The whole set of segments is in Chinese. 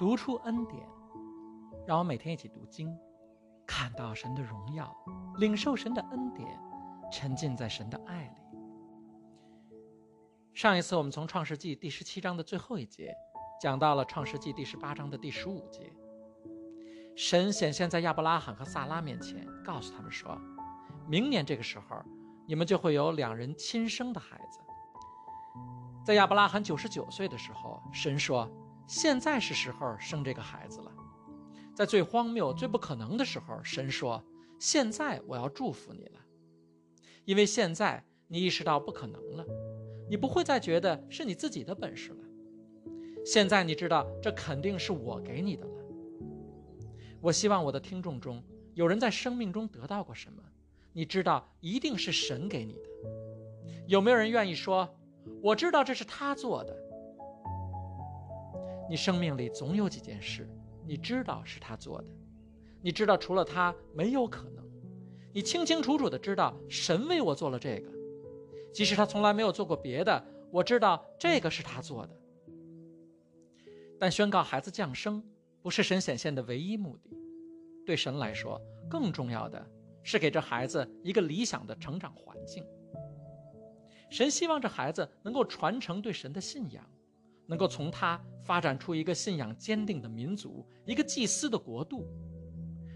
读出恩典，让我每天一起读经，看到神的荣耀，领受神的恩典，沉浸在神的爱里。上一次我们从创世纪第十七章的最后一节，讲到了创世纪第十八章的第十五节。神显现在亚伯拉罕和萨拉面前，告诉他们说：“明年这个时候，你们就会有两人亲生的孩子。”在亚伯拉罕九十九岁的时候，神说：“现在是时候生这个孩子了。”在最荒谬、最不可能的时候，神说：“现在我要祝福你了，因为现在你意识到不可能了。”你不会再觉得是你自己的本事了。现在你知道，这肯定是我给你的了。我希望我的听众中有人在生命中得到过什么，你知道一定是神给你的。有没有人愿意说，我知道这是他做的？你生命里总有几件事，你知道是他做的，你知道除了他没有可能，你清清楚楚的知道神为我做了这个。即使他从来没有做过别的，我知道这个是他做的。但宣告孩子降生不是神显现的唯一目的，对神来说，更重要的是给这孩子一个理想的成长环境。神希望这孩子能够传承对神的信仰，能够从他发展出一个信仰坚定的民族，一个祭司的国度，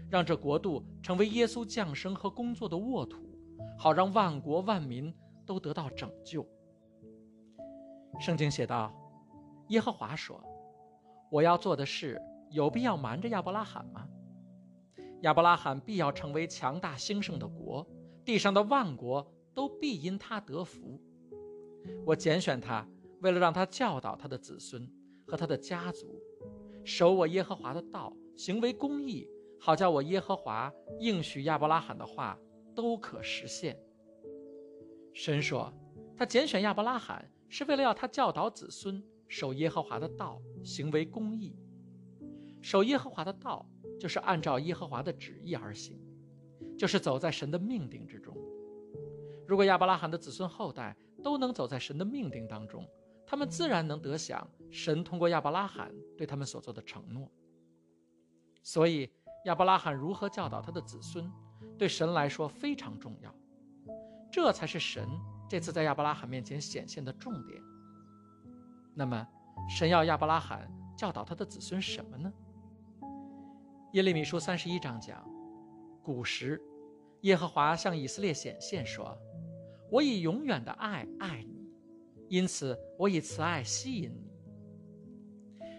让这国度成为耶稣降生和工作的沃土，好让万国万民。都得到拯救。圣经写道：“耶和华说，我要做的事有必要瞒着亚伯拉罕吗？亚伯拉罕必要成为强大兴盛的国，地上的万国都必因他得福。我拣选他，为了让他教导他的子孙和他的家族，守我耶和华的道，行为公义，好叫我耶和华应许亚伯拉罕的话都可实现。”神说：“他拣选亚伯拉罕，是为了要他教导子孙守耶和华的道，行为公义。守耶和华的道，就是按照耶和华的旨意而行，就是走在神的命定之中。如果亚伯拉罕的子孙后代都能走在神的命定当中，他们自然能得享神通过亚伯拉罕对他们所做的承诺。所以，亚伯拉罕如何教导他的子孙，对神来说非常重要。”这才是神这次在亚伯拉罕面前显现的重点。那么，神要亚伯拉罕教导他的子孙什么呢？耶利米书三十一章讲：古时，耶和华向以色列显现说：“我以永远的爱爱你，因此我以慈爱吸引你。”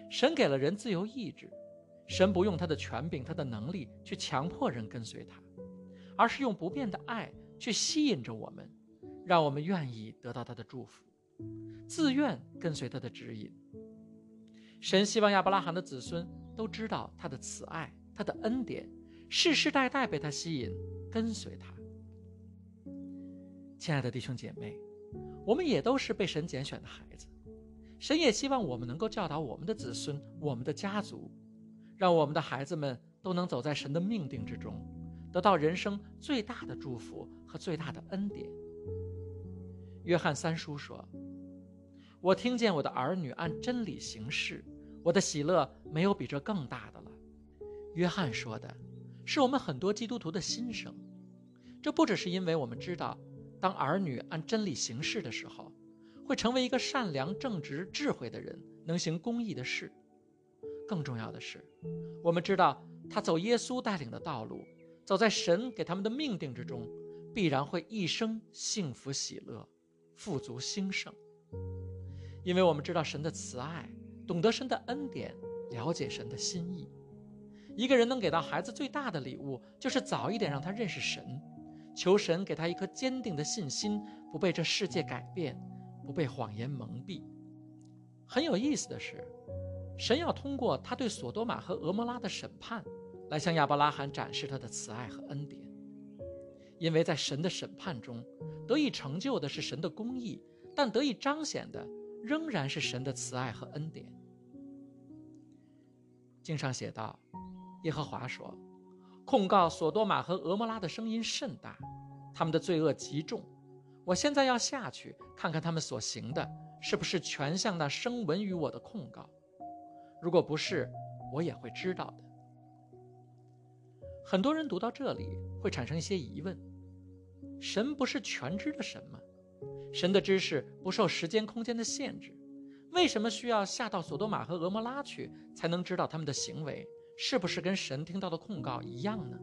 神给了人自由意志，神不用他的权柄、他的能力去强迫人跟随他，而是用不变的爱。去吸引着我们，让我们愿意得到他的祝福，自愿跟随他的指引。神希望亚伯拉罕的子孙都知道他的慈爱、他的恩典，世世代代被他吸引，跟随他。亲爱的弟兄姐妹，我们也都是被神拣选的孩子，神也希望我们能够教导我们的子孙、我们的家族，让我们的孩子们都能走在神的命定之中。得到人生最大的祝福和最大的恩典。约翰三叔说：“我听见我的儿女按真理行事，我的喜乐没有比这更大的了。”约翰说的，是我们很多基督徒的心声。这不只是因为我们知道，当儿女按真理行事的时候，会成为一个善良、正直、智慧的人，能行公义的事。更重要的是，我们知道他走耶稣带领的道路。走在神给他们的命定之中，必然会一生幸福喜乐、富足兴盛。因为我们知道神的慈爱，懂得神的恩典，了解神的心意。一个人能给到孩子最大的礼物，就是早一点让他认识神，求神给他一颗坚定的信心，不被这世界改变，不被谎言蒙蔽。很有意思的是，神要通过他对索多玛和俄摩拉的审判。来向亚伯拉罕展示他的慈爱和恩典，因为在神的审判中，得以成就的是神的公义，但得以彰显的仍然是神的慈爱和恩典。经上写道：“耶和华说，控告索多玛和俄摩拉的声音甚大，他们的罪恶极重。我现在要下去看看他们所行的是不是全像那声闻于我的控告。如果不是，我也会知道的。很多人读到这里会产生一些疑问：神不是全知的神吗？神的知识不受时间空间的限制，为什么需要下到索多玛和俄摩拉去才能知道他们的行为是不是跟神听到的控告一样呢？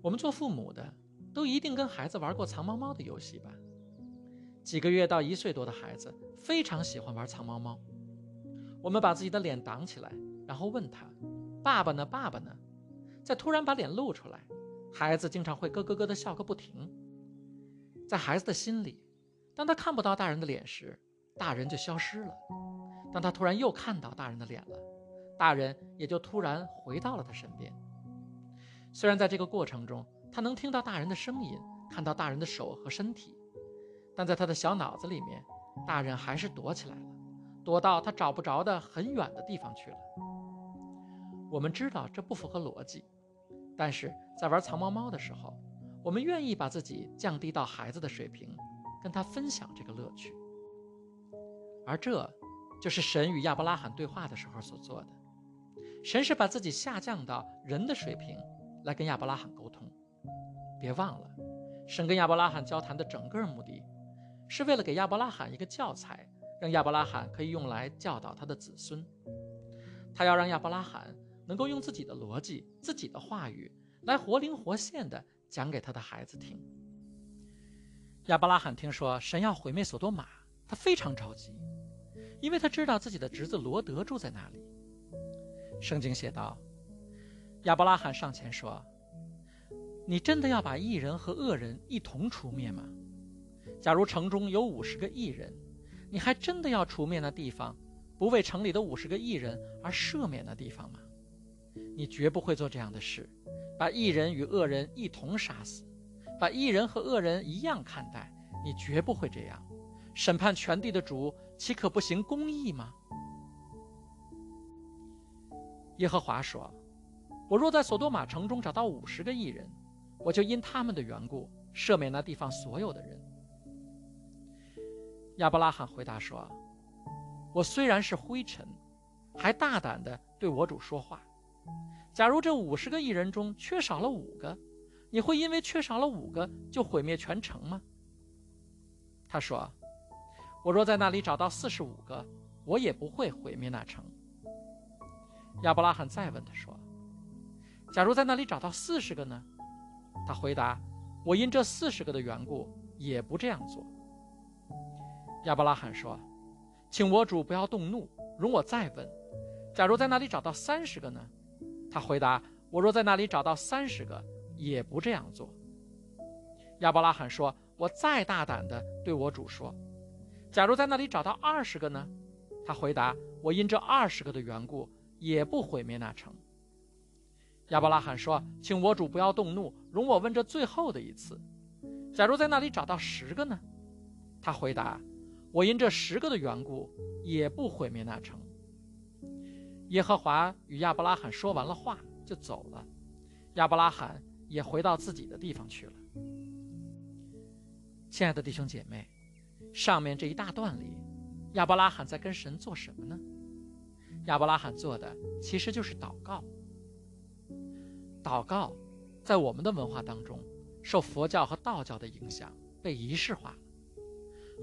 我们做父母的都一定跟孩子玩过藏猫猫的游戏吧？几个月到一岁多的孩子非常喜欢玩藏猫猫。我们把自己的脸挡起来，然后问他：“爸爸呢？爸爸呢？”再突然把脸露出来，孩子经常会咯咯咯的笑个不停。在孩子的心里，当他看不到大人的脸时，大人就消失了；当他突然又看到大人的脸了，大人也就突然回到了他身边。虽然在这个过程中，他能听到大人的声音，看到大人的手和身体，但在他的小脑子里面，大人还是躲起来了，躲到他找不着的很远的地方去了。我们知道这不符合逻辑。但是在玩藏猫猫的时候，我们愿意把自己降低到孩子的水平，跟他分享这个乐趣。而这，就是神与亚伯拉罕对话的时候所做的。神是把自己下降到人的水平，来跟亚伯拉罕沟通。别忘了，神跟亚伯拉罕交谈的整个目的，是为了给亚伯拉罕一个教材，让亚伯拉罕可以用来教导他的子孙。他要让亚伯拉罕。能够用自己的逻辑、自己的话语来活灵活现地讲给他的孩子听。亚伯拉罕听说神要毁灭索多玛，他非常着急，因为他知道自己的侄子罗德住在那里。圣经写道：“亚伯拉罕上前说：‘你真的要把异人和恶人一同除灭吗？假如城中有五十个异人，你还真的要除灭那地方，不为城里的五十个异人而赦免那地方吗？’”你绝不会做这样的事，把异人与恶人一同杀死，把异人和恶人一样看待。你绝不会这样，审判全地的主岂可不行公义吗？耶和华说：“我若在索多玛城中找到五十个艺人，我就因他们的缘故赦免那地方所有的人。”亚伯拉罕回答说：“我虽然是灰尘，还大胆地对我主说话。”假如这五十个艺人中缺少了五个，你会因为缺少了五个就毁灭全城吗？他说：“我若在那里找到四十五个，我也不会毁灭那城。”亚伯拉罕再问他说：“假如在那里找到四十个呢？”他回答：“我因这四十个的缘故，也不这样做。”亚伯拉罕说：“请我主不要动怒，容我再问：假如在那里找到三十个呢？”他回答：“我若在那里找到三十个，也不这样做。”亚伯拉罕说：“我再大胆的对我主说，假如在那里找到二十个呢？”他回答：“我因这二十个的缘故，也不毁灭那城。”亚伯拉罕说：“请我主不要动怒，容我问这最后的一次：假如在那里找到十个呢？”他回答：“我因这十个的缘故，也不毁灭那城。”耶和华与亚伯拉罕说完了话，就走了。亚伯拉罕也回到自己的地方去了。亲爱的弟兄姐妹，上面这一大段里，亚伯拉罕在跟神做什么呢？亚伯拉罕做的其实就是祷告。祷告，在我们的文化当中，受佛教和道教的影响，被仪式化了。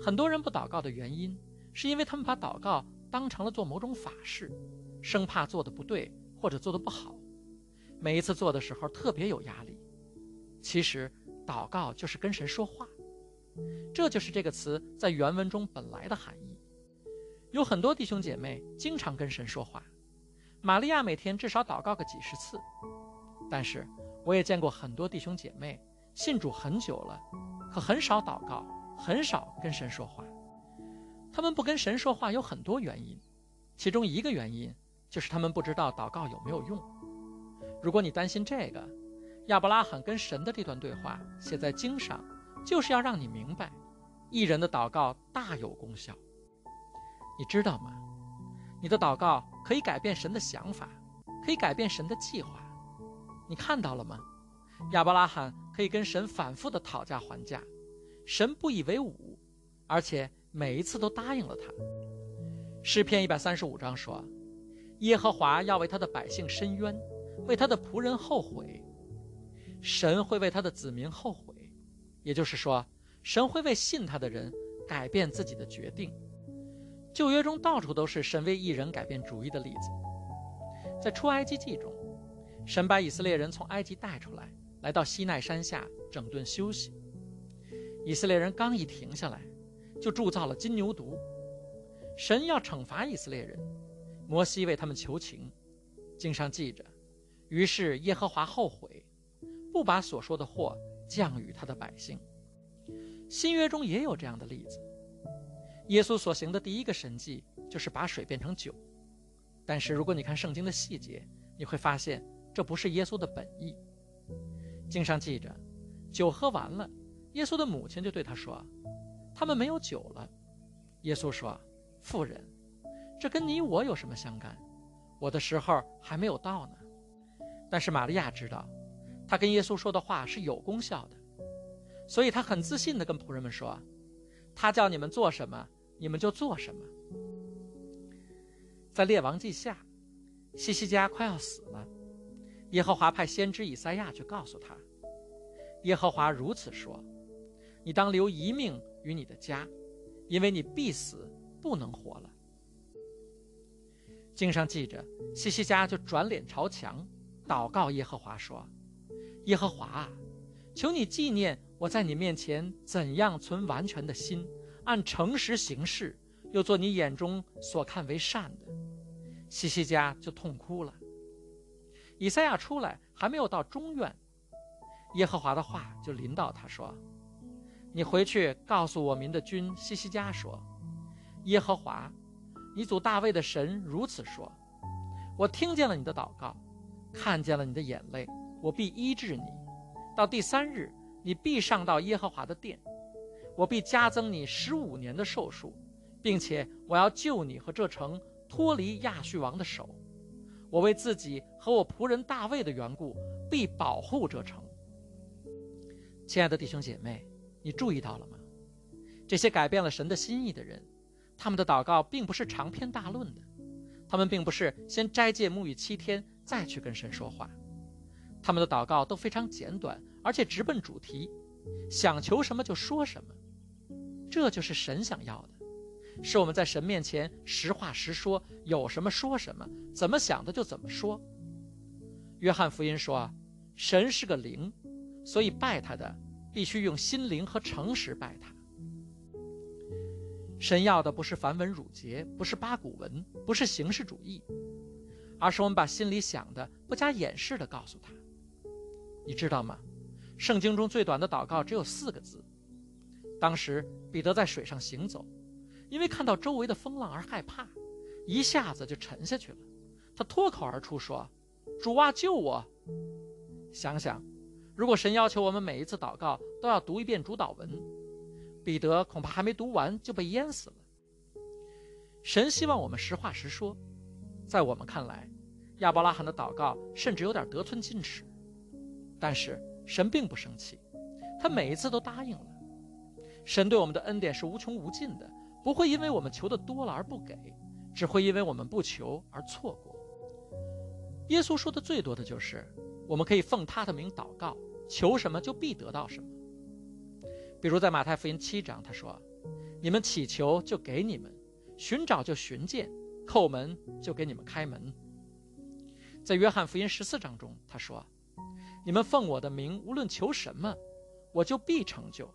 很多人不祷告的原因，是因为他们把祷告当成了做某种法事。生怕做的不对或者做的不好，每一次做的时候特别有压力。其实，祷告就是跟神说话，这就是这个词在原文中本来的含义。有很多弟兄姐妹经常跟神说话，玛利亚每天至少祷告个几十次。但是，我也见过很多弟兄姐妹信主很久了，可很少祷告，很少跟神说话。他们不跟神说话有很多原因，其中一个原因。就是他们不知道祷告有没有用。如果你担心这个，亚伯拉罕跟神的这段对话写在经上，就是要让你明白，一人的祷告大有功效。你知道吗？你的祷告可以改变神的想法，可以改变神的计划。你看到了吗？亚伯拉罕可以跟神反复的讨价还价，神不以为忤，而且每一次都答应了他。诗篇一百三十五章说。耶和华要为他的百姓伸冤，为他的仆人后悔。神会为他的子民后悔，也就是说，神会为信他的人改变自己的决定。旧约中到处都是神为一人改变主意的例子。在出埃及记中，神把以色列人从埃及带出来，来到西奈山下整顿休息。以色列人刚一停下来，就铸造了金牛犊。神要惩罚以色列人，摩西为他们求情，经上记着，于是耶和华后悔，不把所说的祸降与他的百姓。新约中也有这样的例子，耶稣所行的第一个神迹就是把水变成酒，但是如果你看圣经的细节，你会发现这不是耶稣的本意。经上记着，酒喝完了，耶稣的母亲就对他说：“他们没有酒了。”耶稣说。妇人，这跟你我有什么相干？我的时候还没有到呢。但是玛利亚知道，她跟耶稣说的话是有功效的，所以她很自信地跟仆人们说：“他叫你们做什么，你们就做什么。”在列王记下，西西家快要死了，耶和华派先知以赛亚去告诉他：“耶和华如此说，你当留一命于你的家，因为你必死。”不能活了。经上记着，西西家就转脸朝墙，祷告耶和华说：“耶和华啊，求你纪念我在你面前怎样存完全的心，按诚实行事，又做你眼中所看为善的。”西西家就痛哭了。以赛亚出来还没有到中院，耶和华的话就临到他说：“你回去告诉我民的君西西家说。”耶和华，你祖大卫的神如此说：“我听见了你的祷告，看见了你的眼泪，我必医治你。到第三日，你必上到耶和华的殿，我必加增你十五年的寿数，并且我要救你和这城脱离亚述王的手。我为自己和我仆人大卫的缘故，必保护这城。”亲爱的弟兄姐妹，你注意到了吗？这些改变了神的心意的人。他们的祷告并不是长篇大论的，他们并不是先斋戒沐浴七天再去跟神说话，他们的祷告都非常简短，而且直奔主题，想求什么就说什么，这就是神想要的，是我们在神面前实话实说，有什么说什么，怎么想的就怎么说。约翰福音说，神是个灵，所以拜他的必须用心灵和诚实拜他。神要的不是繁文缛节，不是八股文，不是形式主义，而是我们把心里想的不加掩饰的告诉他。你知道吗？圣经中最短的祷告只有四个字。当时彼得在水上行走，因为看到周围的风浪而害怕，一下子就沉下去了。他脱口而出说：“主啊，救我！”想想，如果神要求我们每一次祷告都要读一遍主祷文。彼得恐怕还没读完就被淹死了。神希望我们实话实说，在我们看来，亚伯拉罕的祷告甚至有点得寸进尺，但是神并不生气，他每一次都答应了。神对我们的恩典是无穷无尽的，不会因为我们求的多了而不给，只会因为我们不求而错过。耶稣说的最多的就是，我们可以奉他的名祷告，求什么就必得到什么。比如在马太福音七章，他说：“你们祈求就给你们，寻找就寻见，叩门就给你们开门。”在约翰福音十四章中，他说：“你们奉我的名无论求什么，我就必成就，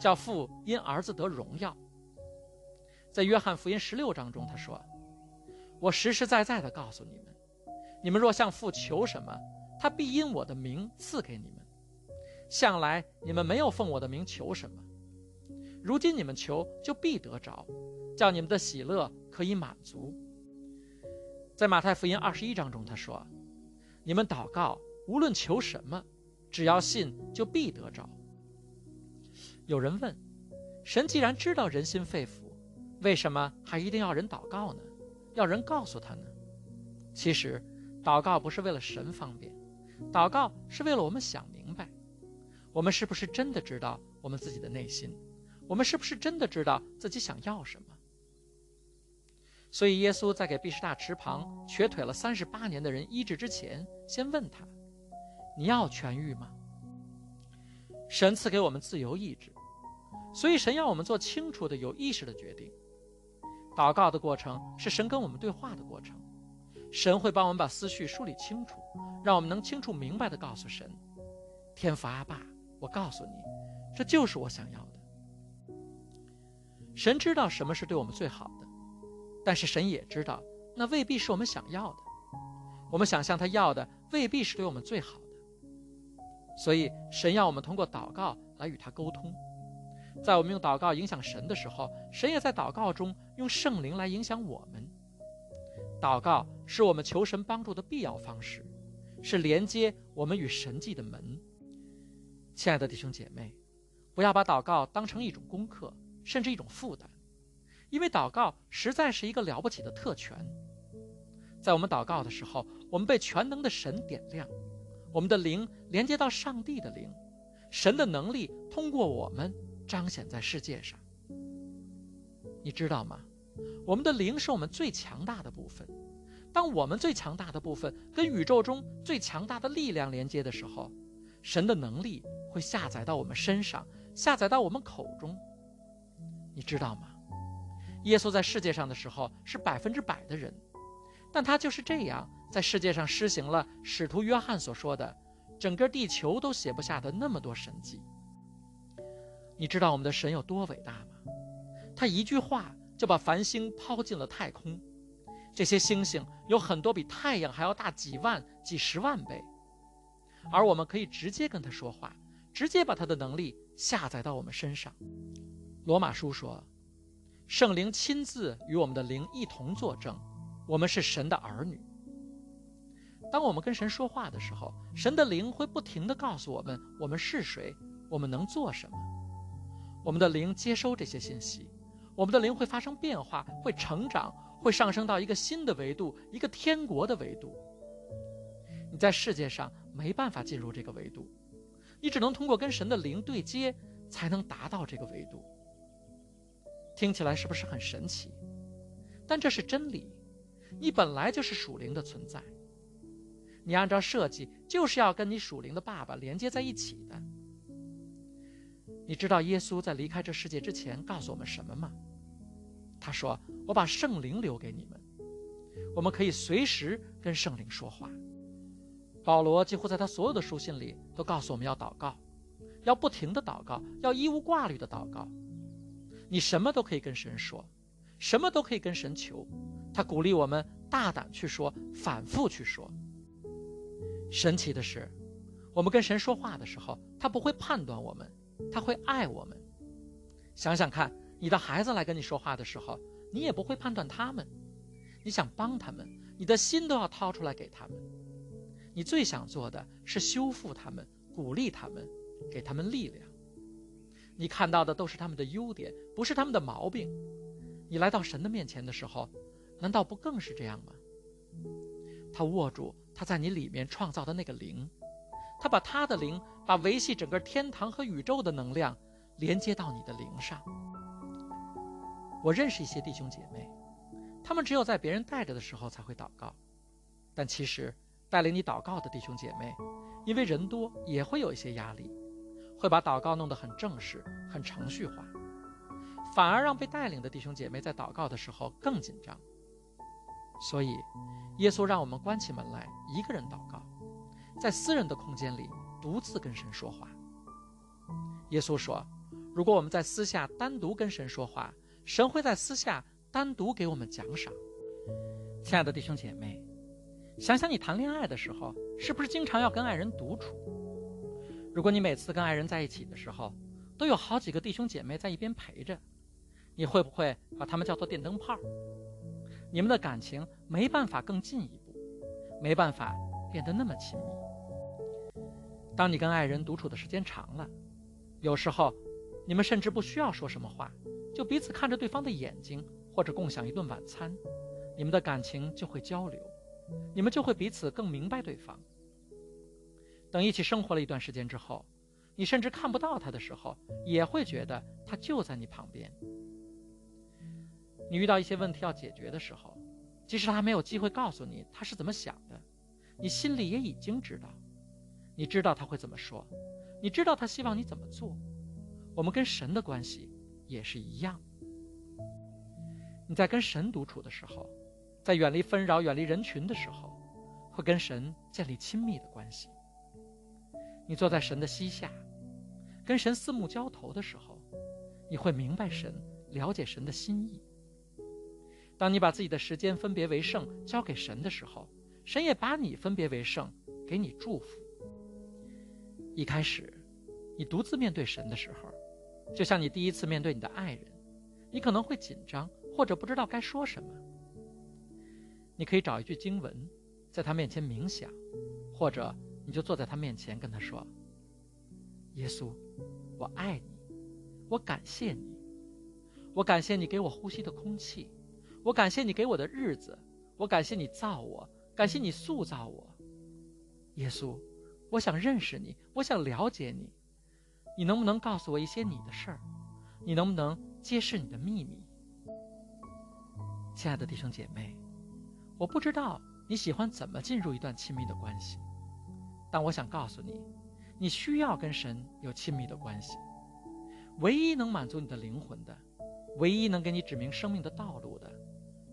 叫父因儿子得荣耀。”在约翰福音十六章中，他说：“我实实在在的告诉你们，你们若向父求什么，他必因我的名赐给你们。”向来你们没有奉我的名求什么，如今你们求就必得着，叫你们的喜乐可以满足。在马太福音二十一章中，他说：“你们祷告，无论求什么，只要信，就必得着。”有人问：神既然知道人心肺腑，为什么还一定要人祷告呢？要人告诉他呢？其实，祷告不是为了神方便，祷告是为了我们想明白。我们是不是真的知道我们自己的内心？我们是不是真的知道自己想要什么？所以耶稣在给毕士大池旁瘸腿了三十八年的人医治之前，先问他：“你要痊愈吗？”神赐给我们自由意志，所以神要我们做清楚的、有意识的决定。祷告的过程是神跟我们对话的过程，神会帮我们把思绪梳理清楚，让我们能清楚明白的告诉神：“天父阿爸，我告诉你，这就是我想要的。”神知道什么是对我们最好的，但是神也知道那未必是我们想要的。我们想象他要的未必是对我们最好的。所以，神要我们通过祷告来与他沟通。在我们用祷告影响神的时候，神也在祷告中用圣灵来影响我们。祷告是我们求神帮助的必要方式，是连接我们与神迹的门。亲爱的弟兄姐妹，不要把祷告当成一种功课，甚至一种负担，因为祷告实在是一个了不起的特权。在我们祷告的时候，我们被全能的神点亮。我们的灵连接到上帝的灵，神的能力通过我们彰显在世界上。你知道吗？我们的灵是我们最强大的部分。当我们最强大的部分跟宇宙中最强大的力量连接的时候，神的能力会下载到我们身上，下载到我们口中。你知道吗？耶稣在世界上的时候是百分之百的人，但他就是这样。在世界上施行了使徒约翰所说的，整个地球都写不下的那么多神迹。你知道我们的神有多伟大吗？他一句话就把繁星抛进了太空，这些星星有很多比太阳还要大几万、几十万倍，而我们可以直接跟他说话，直接把他的能力下载到我们身上。罗马书说，圣灵亲自与我们的灵一同作证，我们是神的儿女。当我们跟神说话的时候，神的灵会不停地告诉我们我们是谁，我们能做什么。我们的灵接收这些信息，我们的灵会发生变化，会成长，会上升到一个新的维度，一个天国的维度。你在世界上没办法进入这个维度，你只能通过跟神的灵对接，才能达到这个维度。听起来是不是很神奇？但这是真理，你本来就是属灵的存在。你按照设计就是要跟你属灵的爸爸连接在一起的。你知道耶稣在离开这世界之前告诉我们什么吗？他说：“我把圣灵留给你们，我们可以随时跟圣灵说话。”保罗几乎在他所有的书信里都告诉我们要祷告，要不停的祷告，要一无挂虑的祷告。你什么都可以跟神说，什么都可以跟神求。他鼓励我们大胆去说，反复去说。神奇的是，我们跟神说话的时候，他不会判断我们，他会爱我们。想想看，你的孩子来跟你说话的时候，你也不会判断他们。你想帮他们，你的心都要掏出来给他们。你最想做的是修复他们，鼓励他们，给他们力量。你看到的都是他们的优点，不是他们的毛病。你来到神的面前的时候，难道不更是这样吗？他握住。他在你里面创造的那个灵，他把他的灵，把维系整个天堂和宇宙的能量连接到你的灵上。我认识一些弟兄姐妹，他们只有在别人带着的时候才会祷告，但其实带领你祷告的弟兄姐妹，因为人多也会有一些压力，会把祷告弄得很正式、很程序化，反而让被带领的弟兄姐妹在祷告的时候更紧张。所以。耶稣让我们关起门来，一个人祷告，在私人的空间里独自跟神说话。耶稣说：“如果我们在私下单独跟神说话，神会在私下单独给我们奖赏。”亲爱的弟兄姐妹，想想你谈恋爱的时候，是不是经常要跟爱人独处？如果你每次跟爱人在一起的时候，都有好几个弟兄姐妹在一边陪着，你会不会把他们叫做电灯泡？你们的感情没办法更进一步，没办法变得那么亲密。当你跟爱人独处的时间长了，有时候你们甚至不需要说什么话，就彼此看着对方的眼睛，或者共享一顿晚餐，你们的感情就会交流，你们就会彼此更明白对方。等一起生活了一段时间之后，你甚至看不到他的时候，也会觉得他就在你旁边。你遇到一些问题要解决的时候，即使他没有机会告诉你他是怎么想的，你心里也已经知道。你知道他会怎么说，你知道他希望你怎么做。我们跟神的关系也是一样。你在跟神独处的时候，在远离纷扰、远离人群的时候，会跟神建立亲密的关系。你坐在神的膝下，跟神四目交投的时候，你会明白神，了解神的心意。当你把自己的时间分别为圣交给神的时候，神也把你分别为圣，给你祝福。一开始，你独自面对神的时候，就像你第一次面对你的爱人，你可能会紧张，或者不知道该说什么。你可以找一句经文，在他面前冥想，或者你就坐在他面前跟他说：“耶稣，我爱你，我感谢你，我感谢你给我呼吸的空气。”我感谢你给我的日子，我感谢你造我，感谢你塑造我。耶稣，我想认识你，我想了解你。你能不能告诉我一些你的事儿？你能不能揭示你的秘密？亲爱的弟兄姐妹，我不知道你喜欢怎么进入一段亲密的关系，但我想告诉你，你需要跟神有亲密的关系。唯一能满足你的灵魂的，唯一能给你指明生命的道路的。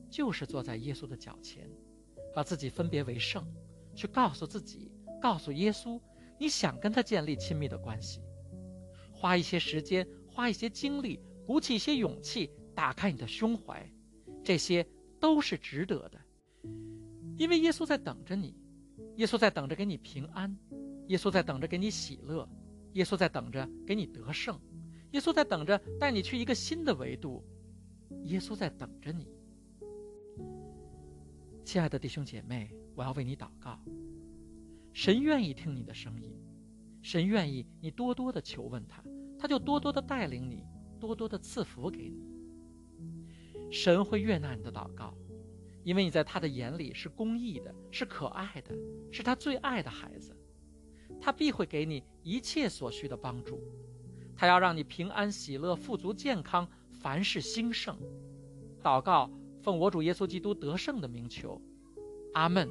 就是坐在耶稣的脚前，把自己分别为圣，去告诉自己，告诉耶稣，你想跟他建立亲密的关系，花一些时间，花一些精力，鼓起一些勇气，打开你的胸怀，这些都是值得的，因为耶稣在等着你，耶稣在等着给你平安，耶稣在等着给你喜乐，耶稣在等着给你得胜，耶稣在等着带你去一个新的维度，耶稣在等着你。亲爱的弟兄姐妹，我要为你祷告。神愿意听你的声音，神愿意你多多的求问他，他就多多的带领你，多多的赐福给你。神会悦纳你的祷告，因为你在他的眼里是公义的，是可爱的，是他最爱的孩子。他必会给你一切所需的帮助，他要让你平安喜乐、富足健康、凡事兴盛。祷告。奉我主耶稣基督得胜的名求，阿门。